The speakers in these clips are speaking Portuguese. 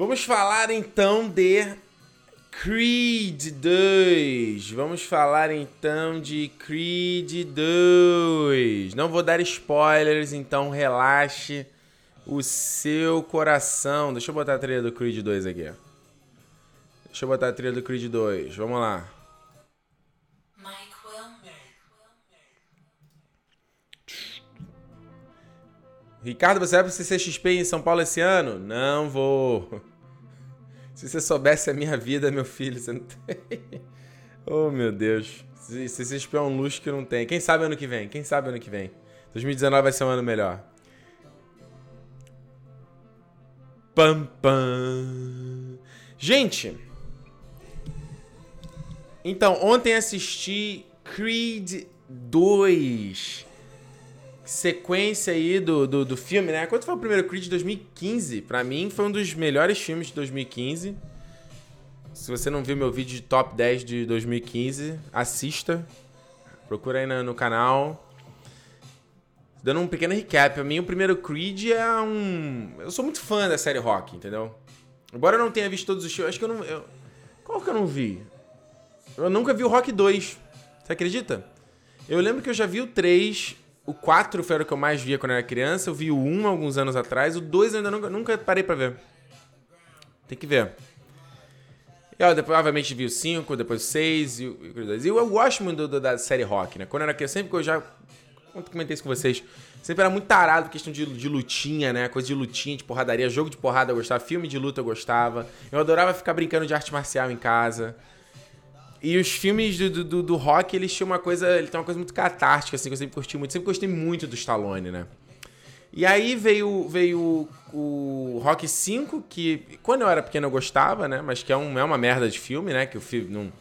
Vamos falar então de Creed 2. Vamos falar então de Creed 2. Não vou dar spoilers, então relaxe o seu coração. Deixa eu botar a trilha do Creed 2 aqui. Deixa eu botar a trilha do Creed 2. Vamos lá. Ricardo, você vai pro CCXP em São Paulo esse ano? Não vou. Se você soubesse a minha vida, meu filho, você não tem. oh, meu Deus. CCXP é um luxo que não tem. Quem sabe ano que vem? Quem sabe ano que vem? 2019 vai ser um ano melhor. Pam, pam. Gente, então, ontem assisti Creed 2. Sequência aí do, do, do filme, né? Quanto foi o primeiro Creed de 2015? Pra mim, foi um dos melhores filmes de 2015. Se você não viu meu vídeo de top 10 de 2015, assista. Procura aí no, no canal. Dando um pequeno recap, pra mim o primeiro Creed é um. Eu sou muito fã da série Rock, entendeu? Embora eu não tenha visto todos os filmes, acho que eu não. Eu... Qual que eu não vi? Eu nunca vi o Rock 2. Você acredita? Eu lembro que eu já vi o 3. O 4 foi o que eu mais via quando eu era criança. Eu vi o 1 alguns anos atrás. O 2 eu ainda nunca, nunca parei pra ver. Tem que ver. Eu depois, obviamente, vi o 5, depois o 6 e o 2. E eu, gosto muito do, do, da série Rock, né? Quando eu era criança, sempre que eu já comentei isso com vocês. Sempre era muito tarado questão de, de lutinha, né? Coisa de lutinha, de porradaria. Jogo de porrada eu gostava, filme de luta eu gostava. Eu adorava ficar brincando de arte marcial em casa. E os filmes do, do, do, rock, eles tinham uma coisa. Ele tem uma coisa muito catártica, assim, que eu sempre curti muito. Sempre gostei muito do Stallone, né? E aí veio, veio o Rock 5, que quando eu era pequeno eu gostava, né? Mas que é, um, é uma merda de filme, né? Que o filme não.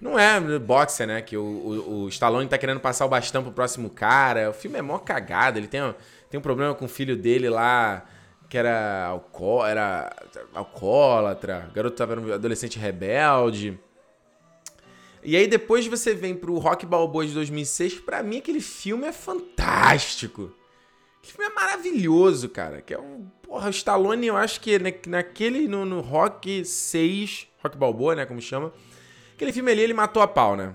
Não é boxer, né? Que o, o, o, Stallone tá querendo passar o bastão pro próximo cara. O filme é mó cagado. Ele tem, tem um problema com o filho dele lá, que era, alco era alcoólatra. O garoto tava um adolescente rebelde. E aí depois você vem pro Rock Balboa de 2006, para mim aquele filme é fantástico. Aquele filme é maravilhoso, cara. Que é um, porra, o Stallone, eu acho que naquele no, no Rock 6, Rock Balboa, né, como chama, aquele filme ali ele matou a pau, né?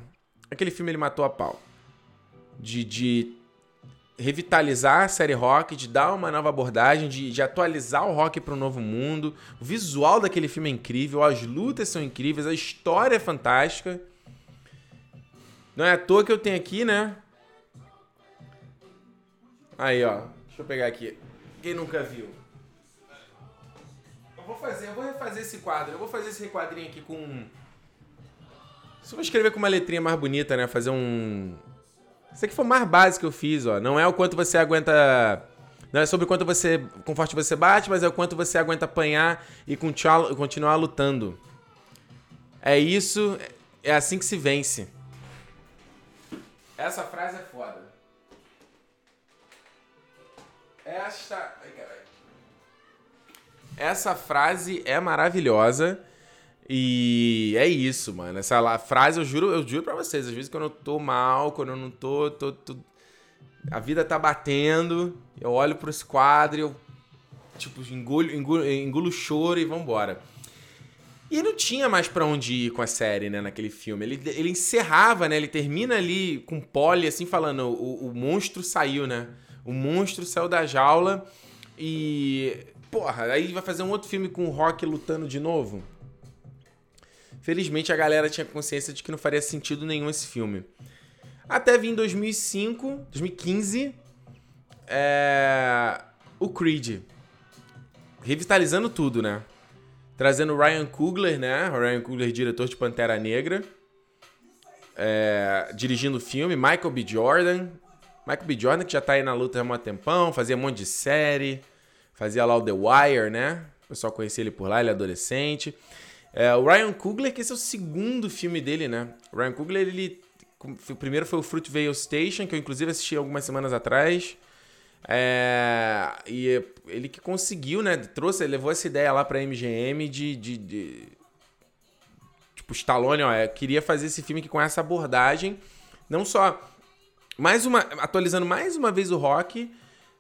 Aquele filme ele matou a pau. De, de revitalizar a série rock, de dar uma nova abordagem, de, de atualizar o rock para um novo mundo. O visual daquele filme é incrível, as lutas são incríveis, a história é fantástica. Não é à toa que eu tenho aqui, né? Aí, ó. Deixa eu pegar aqui. Quem nunca viu? Eu vou fazer, eu vou refazer esse quadro. Eu vou fazer esse requadrinho aqui com. Só vou escrever com uma letrinha mais bonita, né? Fazer um. Isso aqui foi o mais básico que eu fiz, ó. Não é o quanto você aguenta. Não é sobre o quanto você. com forte você bate, mas é o quanto você aguenta apanhar e continuar lutando. É isso. É assim que se vence. Essa frase é foda. Esta. Ai, caralho. Essa frase é maravilhosa. E é isso, mano. Essa frase eu juro, eu juro pra vocês. Às vezes quando eu tô mal, quando eu não tô, tô, tô a vida tá batendo, eu olho pro esse quadro e eu, tipo, engulo, engulo, engulo choro e vambora. E não tinha mais para onde ir com a série, né, naquele filme. Ele, ele encerrava, né? Ele termina ali com Polly, assim, falando: o, o monstro saiu, né? O monstro saiu da jaula e. Porra, aí vai fazer um outro filme com o Rock lutando de novo. Felizmente a galera tinha consciência de que não faria sentido nenhum esse filme. Até vir em 2005, 2015, é... o Creed. Revitalizando tudo, né? Trazendo Ryan Coogler, né? Ryan Coogler, diretor de Pantera Negra. É, dirigindo o filme. Michael B. Jordan. Michael B. Jordan, que já tá aí na luta há um tempão, fazia um monte de série. Fazia lá o The Wire, né? O pessoal conhecia ele por lá, ele é adolescente. É, o Ryan Coogler, que esse é o segundo filme dele, né? O Ryan Coogler, ele... O primeiro foi o Fruitvale Station, que eu inclusive assisti algumas semanas atrás. É, e ele que conseguiu, né? Trouxe, levou essa ideia lá pra MGM de. de, de tipo, Stallone, ó, queria fazer esse filme aqui com essa abordagem. Não só. Mais uma. Atualizando mais uma vez o rock.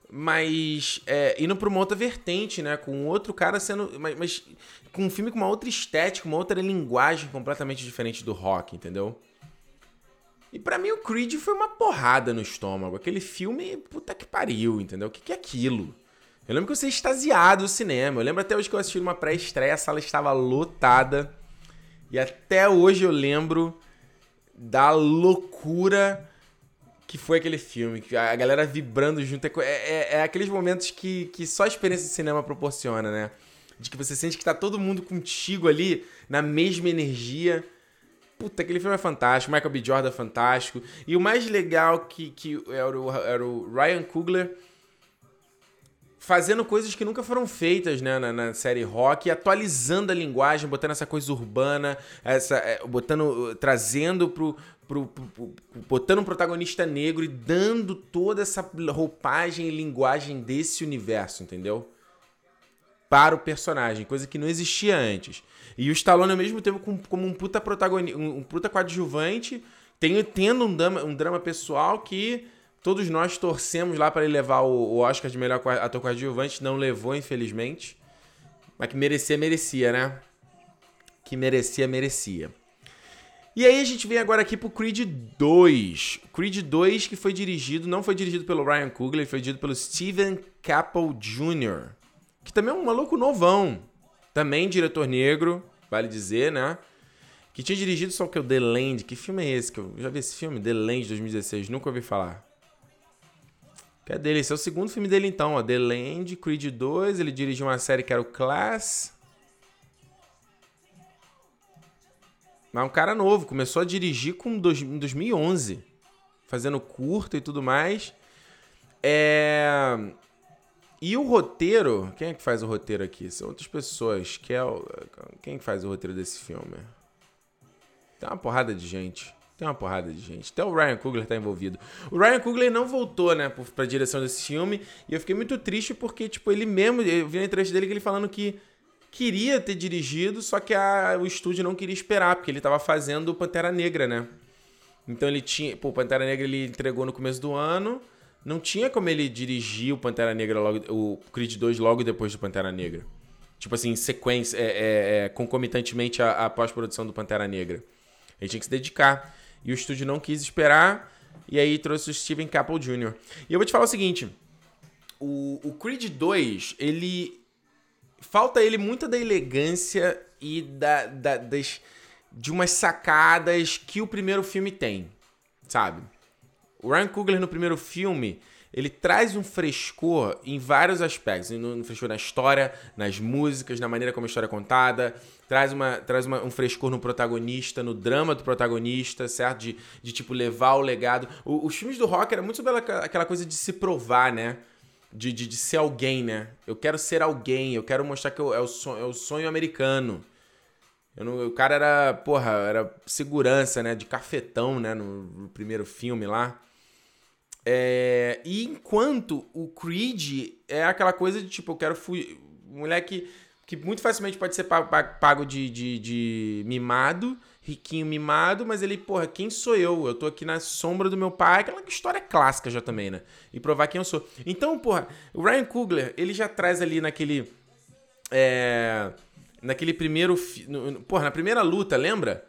mas é, indo pra uma outra vertente, né? Com outro cara sendo. Mas, mas, com um filme com uma outra estética, uma outra linguagem completamente diferente do rock, entendeu? E para mim o Creed foi uma porrada no estômago. Aquele filme, puta que pariu, entendeu? O que, que é aquilo? Eu lembro que eu saí extasiado no cinema. Eu lembro até hoje que eu assisti uma pré-estreia, a sala estava lotada. E até hoje eu lembro da loucura que foi aquele filme, que a galera vibrando junto. É, é, é, aqueles momentos que, que só a experiência de cinema proporciona, né? De que você sente que tá todo mundo contigo ali, na mesma energia. Puta, aquele filme é fantástico. Michael B. Jordan é fantástico. E o mais legal que, que era, o, era o Ryan Coogler fazendo coisas que nunca foram feitas né, na, na, série rock, atualizando a linguagem, botando essa coisa urbana, essa, é, botando, trazendo pro, pro, pro, pro, botando um protagonista negro e dando toda essa roupagem e linguagem desse universo, entendeu? Para o personagem, coisa que não existia antes. E o Stallone, ao mesmo tempo, como, um puta protagonista, um puta coadjuvante, tem, tendo um drama, um drama pessoal que Todos nós torcemos lá para ele levar o Oscar de melhor ator coadjuvante, não levou, infelizmente. Mas que merecia, merecia, né? Que merecia, merecia. E aí a gente vem agora aqui pro Creed 2. Creed 2 que foi dirigido, não foi dirigido pelo Ryan Coogler, foi dirigido pelo Steven Caple Jr., que também é um maluco novão. Também diretor negro, vale dizer, né? Que tinha dirigido só o que? O The Land. Que filme é esse? Que eu já vi esse filme? The Land 2016, nunca ouvi falar. Que é dele, esse é o segundo filme dele então, ó. The Land, Creed 2, ele dirigiu uma série que era o Class. Mas um cara novo, começou a dirigir com dois, em 2011, fazendo curta e tudo mais. É... E o roteiro, quem é que faz o roteiro aqui? São outras pessoas. Que é o... Quem faz o roteiro desse filme? Tem uma porrada de gente. Tem uma porrada de gente. Até o Ryan Coogler tá envolvido. O Ryan Coogler não voltou, né, pra direção desse filme. E eu fiquei muito triste porque, tipo, ele mesmo. Eu vi na entrevista dele que ele falando que queria ter dirigido, só que a, o estúdio não queria esperar, porque ele tava fazendo Pantera Negra, né? Então ele tinha. Pô, Pantera Negra ele entregou no começo do ano. Não tinha como ele dirigir o Pantera Negra logo. O Creed 2 logo depois do Pantera Negra. Tipo assim, sequência, é, é, é concomitantemente à, pós-produção do Pantera Negra. Ele tinha que se dedicar. E o estúdio não quis esperar. E aí trouxe o Steven Caple Jr. E eu vou te falar o seguinte: o, o Creed 2, ele. Falta ele muita da elegância e da, da, das, de umas sacadas que o primeiro filme tem, sabe? O Ryan Coogler no primeiro filme, ele traz um frescor em vários aspectos. No, frescor na história, nas músicas, na maneira como a história é contada. Traz, uma, traz uma, um frescor no protagonista, no drama do protagonista, certo? De, de tipo, levar o legado. O, os filmes do rock era muito sobre aquela coisa de se provar, né? De, de, de, ser alguém, né? Eu quero ser alguém, eu quero mostrar que eu, é, o sonho, é o sonho americano. Não, o cara era, porra, era segurança, né? De cafetão, né? No, no primeiro filme lá. É, e enquanto o Creed é aquela coisa de tipo, eu quero fugir. Moleque que muito facilmente pode ser pago de, de, de, mimado, riquinho mimado, mas ele, porra, quem sou eu? Eu tô aqui na sombra do meu pai, aquela história clássica já também, né? E provar quem eu sou. Então, porra, o Ryan Coogler, ele já traz ali naquele. É, naquele primeiro. Porra, na primeira luta, lembra?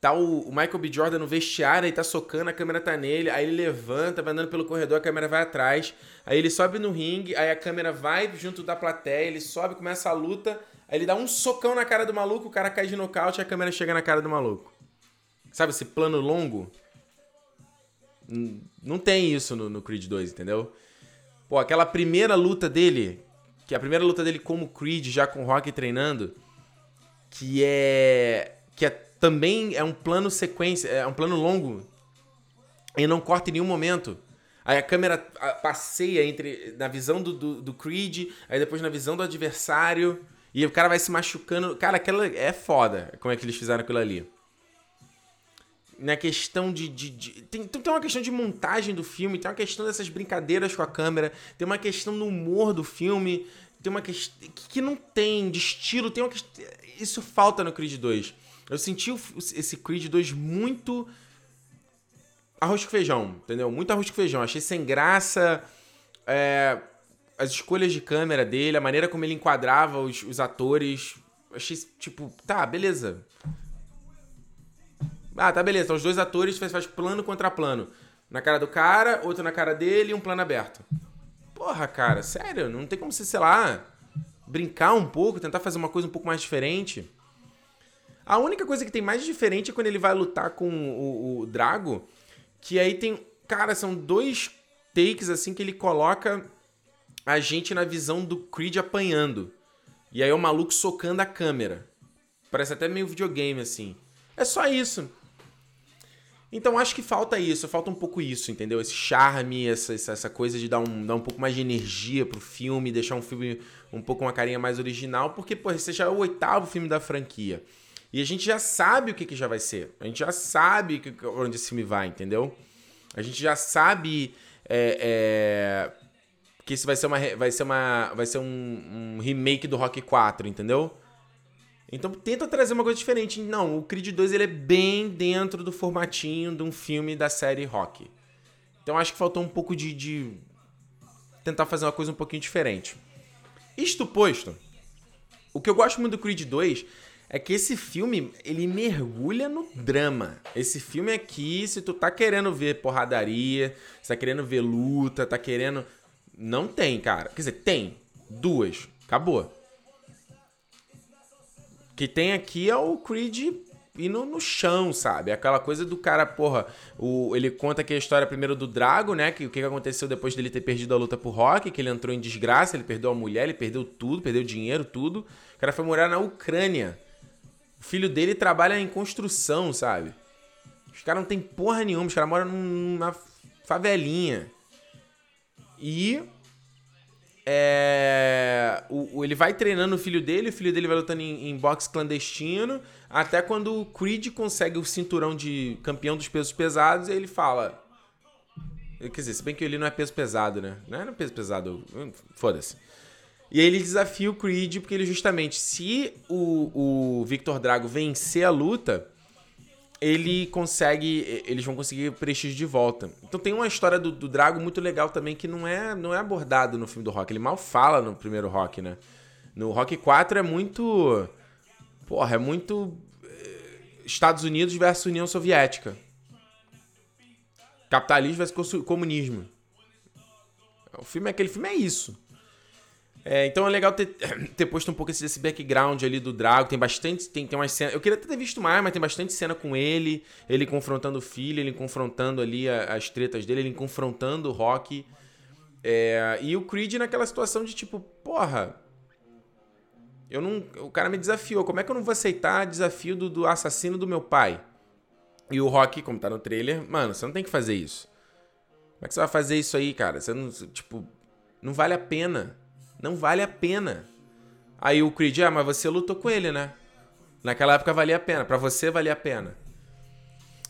Tá o, o, Michael B. Jordan no vestiário, e tá socando, a câmera tá nele, aí ele levanta, vai andando pelo corredor, a câmera vai atrás, aí ele sobe no ringue, aí a câmera vai junto da plateia, ele sobe, começa a luta, aí ele dá um socão na cara do maluco, o cara cai de nocaute e a câmera chega na cara do maluco. Sabe esse plano longo? Não tem isso no, no Creed 2, entendeu? Pô, aquela primeira luta dele, que é a primeira luta dele como Creed, já com o Rock treinando, que é. que é também é um plano sequência, é um plano longo. E não corta em nenhum momento. Aí a câmera passeia entre na visão do, do, do, Creed, aí depois na visão do adversário, e o cara vai se machucando. Cara, aquela é foda como é que eles fizeram aquilo ali. Na questão de. de, de tem, tem uma questão de montagem do filme, tem uma questão dessas brincadeiras com a câmera, tem uma questão do humor do filme, tem uma questão. que, não tem, de estilo, tem uma questão. Isso falta no Creed 2. Eu senti esse Creed 2 muito arroz com feijão, entendeu? Muito arroz com feijão. Achei sem graça. É... as escolhas de câmera dele, a maneira como ele enquadrava os, os atores. Achei, tipo, tá, beleza. Ah, tá, beleza. Então, os dois atores faz, faz plano contra plano. Na cara do cara, outro na cara dele e um plano aberto. Porra, cara, sério, não tem como você, sei lá, brincar um pouco, tentar fazer uma coisa um pouco mais diferente. A única coisa que tem mais diferente é quando ele vai lutar com o, o Drago, que aí tem. Cara, são dois takes assim que ele coloca a gente na visão do Creed apanhando. E aí é o maluco socando a câmera. Parece até meio videogame assim. É só isso. Então acho que falta isso, falta um pouco isso, entendeu? Esse charme, essa, essa coisa de dar um, dar um pouco mais de energia pro filme, deixar um filme um pouco uma carinha mais original, porque, pô, esse já é o oitavo filme da franquia. E a gente já sabe o que, que já vai ser. A gente já sabe que, onde esse filme vai, entendeu? A gente já sabe é, é, que isso vai ser, uma, vai ser, uma, vai ser um, um remake do Rock 4, entendeu? Então tenta trazer uma coisa diferente. Não, o Creed 2 ele é bem dentro do formatinho de um filme da série Rock. Então acho que faltou um pouco de, de tentar fazer uma coisa um pouquinho diferente. Isto posto, o que eu gosto muito do Creed 2 é que esse filme, ele mergulha no drama. Esse filme aqui, se tu tá querendo ver porradaria, se tá querendo ver luta, tá querendo... Não tem, cara. Quer dizer, tem. Duas. Acabou que tem aqui é o Creed indo no chão, sabe? Aquela coisa do cara, porra, o, ele conta aqui a história primeiro do Drago, né? Que o que aconteceu depois dele ter perdido a luta pro Rock, que ele entrou em desgraça, ele perdeu a mulher, ele perdeu tudo, perdeu dinheiro, tudo. O cara foi morar na Ucrânia. O filho dele trabalha em construção, sabe? Os caras não tem porra nenhuma, os caras moram numa favelinha. E é, o, o, ele vai treinando o filho dele, o filho dele vai lutando em, em boxe clandestino, até quando o Creed consegue o cinturão de campeão dos pesos pesados, e ele fala. Quer dizer, se bem que ele não é peso pesado, né? Não é peso pesado, foda-se. E aí ele desafia o Creed, porque ele justamente, se o, o Victor Drago vencer a luta, ele consegue. Eles vão conseguir prestígio de volta. Então tem uma história do, do, Drago muito legal também que não é, não é abordado no filme do Rock. Ele mal fala no primeiro Rock, né? No Rock 4 é muito. Porra, é muito. Eh, Estados Unidos versus União Soviética. Capitalismo versus comunismo. O filme, aquele filme é isso. É, então é legal ter, ter posto um pouco esse, esse background ali do Drago. Tem bastante. Tem, tem umas cenas. Eu queria ter visto mais, mas tem bastante cena com ele. Ele confrontando o filho, ele confrontando ali a, as tretas dele, ele confrontando o Rock. É, e o Creed naquela situação de tipo, porra. Eu não. O cara me desafiou. Como é que eu não vou aceitar desafio do, do assassino do meu pai? E o Rock, como tá no trailer, mano, você não tem que fazer isso. Como é que você vai fazer isso aí, cara? Você não. Tipo, não vale a pena. Não vale a pena. Aí o Creed, ah, mas você lutou com ele, né? Naquela época valia a pena. para você valia a pena.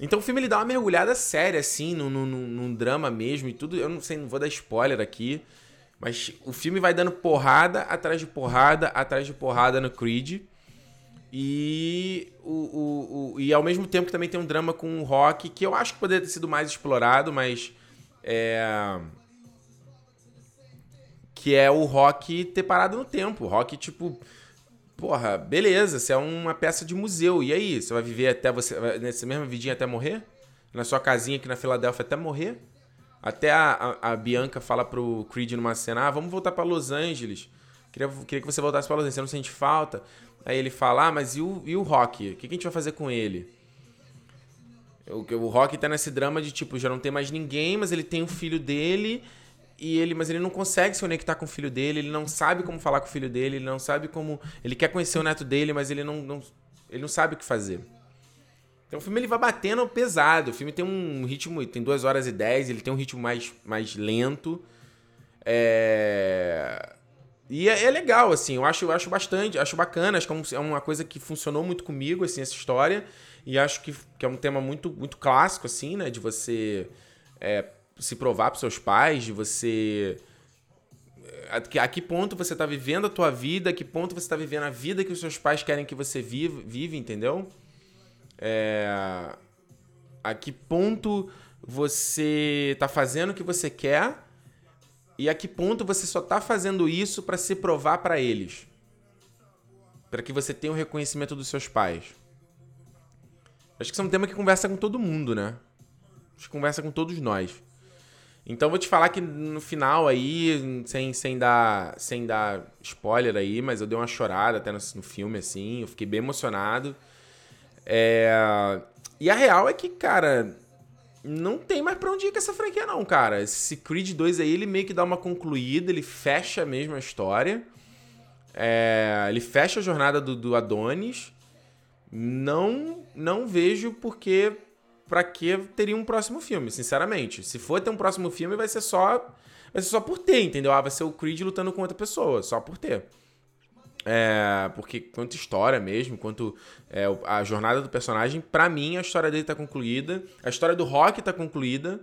Então o filme ele dá uma mergulhada séria, assim, num, num, num, drama mesmo e tudo. Eu não sei, não vou dar spoiler aqui. Mas o filme vai dando porrada atrás de porrada atrás de porrada no Creed. E, o, o, o, e ao mesmo tempo que também tem um drama com o Rock, que eu acho que poderia ter sido mais explorado, mas. É, que é o rock ter parado no tempo. Rock, tipo, porra, beleza, você é uma peça de museu. E aí, você vai viver até você, nessa mesma vidinha até morrer? Na sua casinha aqui na Filadélfia até morrer? Até a, a, a Bianca fala pro Creed numa cena: ah, vamos voltar para Los Angeles. Queria, queria que você voltasse para Los Angeles, você não sente falta? Aí ele fala: ah, mas e o, e o Rock? O que, que a gente vai fazer com ele? O, o Rock tá nesse drama de tipo, já não tem mais ninguém, mas ele tem o filho dele e ele, mas ele não consegue se conectar com o filho dele, ele não sabe como falar com o filho dele, ele não sabe como. Ele quer conhecer o neto dele, mas ele não, não ele não sabe o que fazer. Então o filme ele vai batendo pesado. O filme tem um ritmo, tem 2 horas e 10, ele tem um ritmo mais, mais lento. É... E é, é, legal, assim, eu acho, eu acho bastante, acho bacana, acho que é, é uma coisa que funcionou muito comigo, assim, essa história. E acho que, que é um tema muito, muito clássico, assim, né? De você é, se provar para seus pais, de você a, a que ponto você está vivendo a tua vida, a que ponto você está vivendo a vida que os seus pais querem que você vive, vive entendeu? É, a que ponto você está fazendo o que você quer E a que ponto você só tá fazendo isso para se provar para eles? Para que você tenha o reconhecimento dos seus pais. Acho que isso é um tema que conversa com todo mundo, né? Acho que conversa com todos nós. Então vou te falar que no final aí, sem, sem, dar, sem dar spoiler aí, mas eu dei uma chorada até no, no filme, assim, eu fiquei bem emocionado. É... E a real é que, cara, não tem mais pra onde ir com essa franquia, não, cara. Esse Creed 2 aí, ele meio que dá uma concluída, ele fecha mesmo a história. É... Ele fecha a jornada do, do Adonis. Não, não vejo porque para que teria um próximo filme, sinceramente. Se for ter um próximo filme, vai ser só vai ser só por ter, entendeu? Ah, vai ser o Creed lutando com outra pessoa, só por ter. É, porque quanto história mesmo, quanto é, a jornada do personagem, para mim a história dele tá concluída, a história do Rock tá concluída.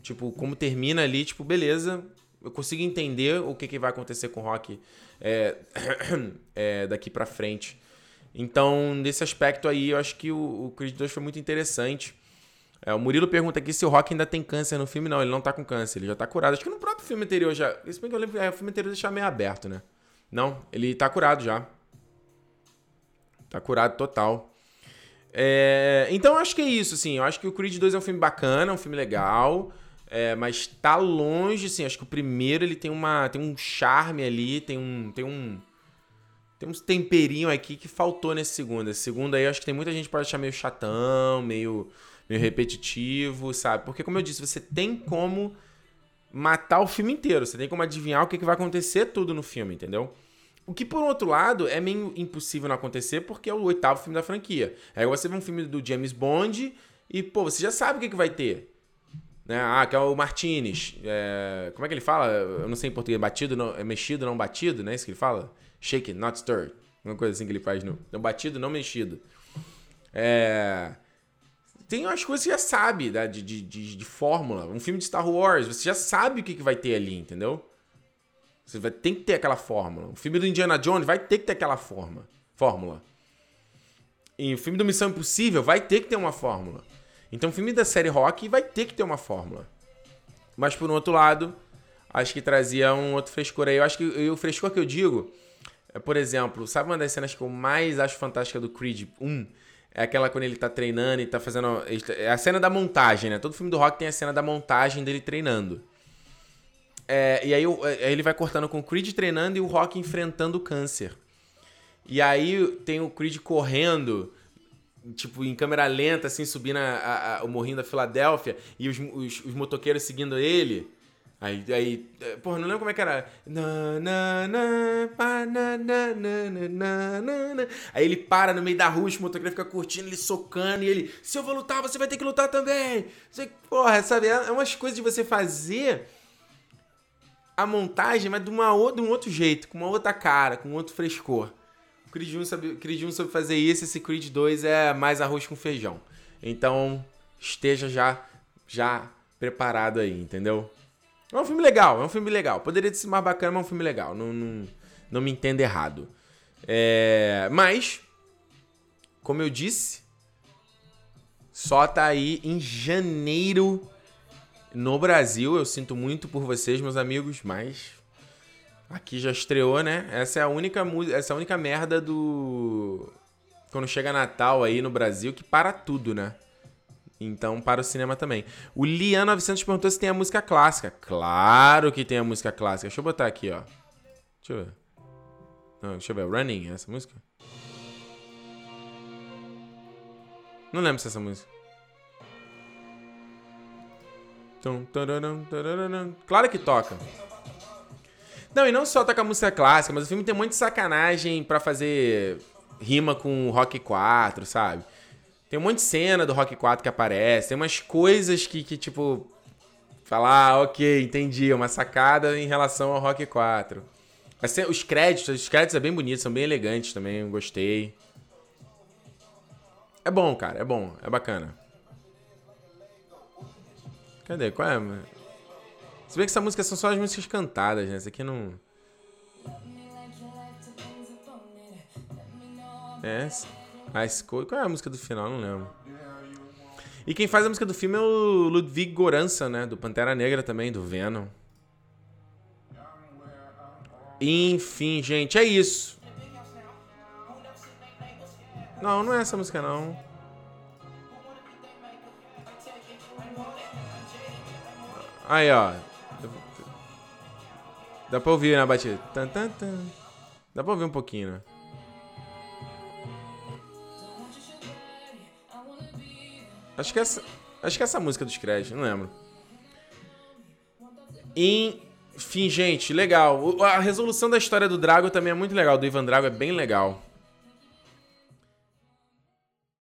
Tipo, como termina ali, tipo, beleza, eu consigo entender o que, que vai acontecer com o Rock é, é, daqui para frente. Então, nesse aspecto aí, eu acho que o, o Creed 2 foi muito interessante. É, o Murilo pergunta aqui se o Rock ainda tem câncer no filme. Não, ele não tá com câncer, ele já tá curado. Acho que no próprio filme anterior já. Esse bem que eu lembro, é, o filme anterior deixava meio aberto, né? Não, ele tá curado já. Tá curado total. É, então acho que é isso, assim. Eu acho que o Creed 2 é um filme bacana, um filme legal. É, mas tá longe, assim. Acho que o primeiro ele tem uma. tem um charme ali, tem um. Tem um. Tem uns temperinho aqui que faltou nesse segundo. Esse segundo aí, acho que tem muita gente que pode achar meio chatão, meio meio repetitivo, sabe? Porque, como eu disse, você tem como matar o filme inteiro, você tem como adivinhar o que, que vai acontecer tudo no filme, entendeu? O que, por outro lado, é meio impossível não acontecer porque é o oitavo filme da franquia. Aí você vê um filme do James Bond e, pô, você já sabe o que, que vai ter. Né? Ah, que é o Martinez. É... Como é que ele fala? Eu não sei em português. Batido, não... é mexido, não batido, né? Isso que ele fala? Shake, not stirred. Uma coisa assim que ele faz no. Não batido, não mexido. É tem umas coisas que você já sabe né, de, de, de, de, fórmula. Um filme de Star Wars, você já sabe o que, que vai ter ali, entendeu? Você vai ter que ter aquela fórmula. O filme do Indiana Jones vai ter que ter aquela forma, fórmula. E o filme do Missão Impossível vai ter que ter uma fórmula. Então o filme da série Rock vai ter que ter uma fórmula. Mas por um outro lado, acho que trazia um outro frescor aí. Eu acho que o frescor que eu digo é, por exemplo, sabe uma das cenas que eu mais acho fantástica do Creed 1? É aquela quando ele tá treinando e tá fazendo. É a cena da montagem, né? Todo filme do rock tem a cena da montagem dele treinando. É, e aí, é, aí, ele vai cortando com o Creed treinando e o Rock enfrentando o câncer. E aí tem o Creed correndo, tipo, em câmera lenta, assim, subindo a, a, a, o morrinho da Filadélfia, e os, os, os motoqueiros seguindo ele. Aí, aí, é, porra, não lembro como é que era. Aí ele para no meio da rua, o motoqueiro fica curtindo, ele socando, e ele, se eu vou lutar, você vai ter que lutar também. Você, porra, sabe? É umas coisas de você fazer a montagem, mas de, uma, de um outro jeito, com uma outra cara, com outro frescor. O Creed 1 sabe, Creed 1 sabe fazer isso, esse Creed 2 é mais arroz com feijão. Então, esteja já, já preparado aí, entendeu? É um filme legal, é um filme legal. Poderia ser mais bacana, mas é um filme legal. Não, não, não me entenda errado. É, mas, como eu disse, só tá aí em janeiro no Brasil. Eu sinto muito por vocês, meus amigos, mas aqui já estreou, né? Essa é a única essa é a única merda do quando chega Natal aí no Brasil que para tudo, né? Então, para o cinema também. O Lian 900 perguntou se tem a música clássica. Claro que tem a música clássica. Deixa eu botar aqui, ó. Deixa eu ver. Não, deixa eu ver. Running, essa música? Não lembro se é essa música. Claro que toca. Não, e não só toca música clássica, mas o filme tem de sacanagem para fazer rima com Rock 4, sabe? Tem um monte de cena do Rock 4 que aparece, tem umas coisas que, que tipo. Falar, ah, ok, entendi, uma sacada em relação ao Rock 4. Mas os créditos, os créditos é bem bonitos, são bem elegantes também, gostei. É bom, cara, é bom, é bacana. Cadê? Qual é? Você vê que essa música são só as músicas cantadas, né? Essa aqui não. É. A escolha. Qual é a música do final? Não lembro. E quem faz a música do filme é o Ludwig Gorança, né? Do Pantera Negra também, do Venom. Enfim, gente, é isso. Não, não é essa música não. Aí, ó. Dá pra ouvir né, batida. Dá pra ouvir um pouquinho, né? Acho que essa, acho que essa música dos créditos, não lembro. Enfim, gente, legal. A resolução da história do Drago também é muito legal. Do Ivan Drago é bem legal.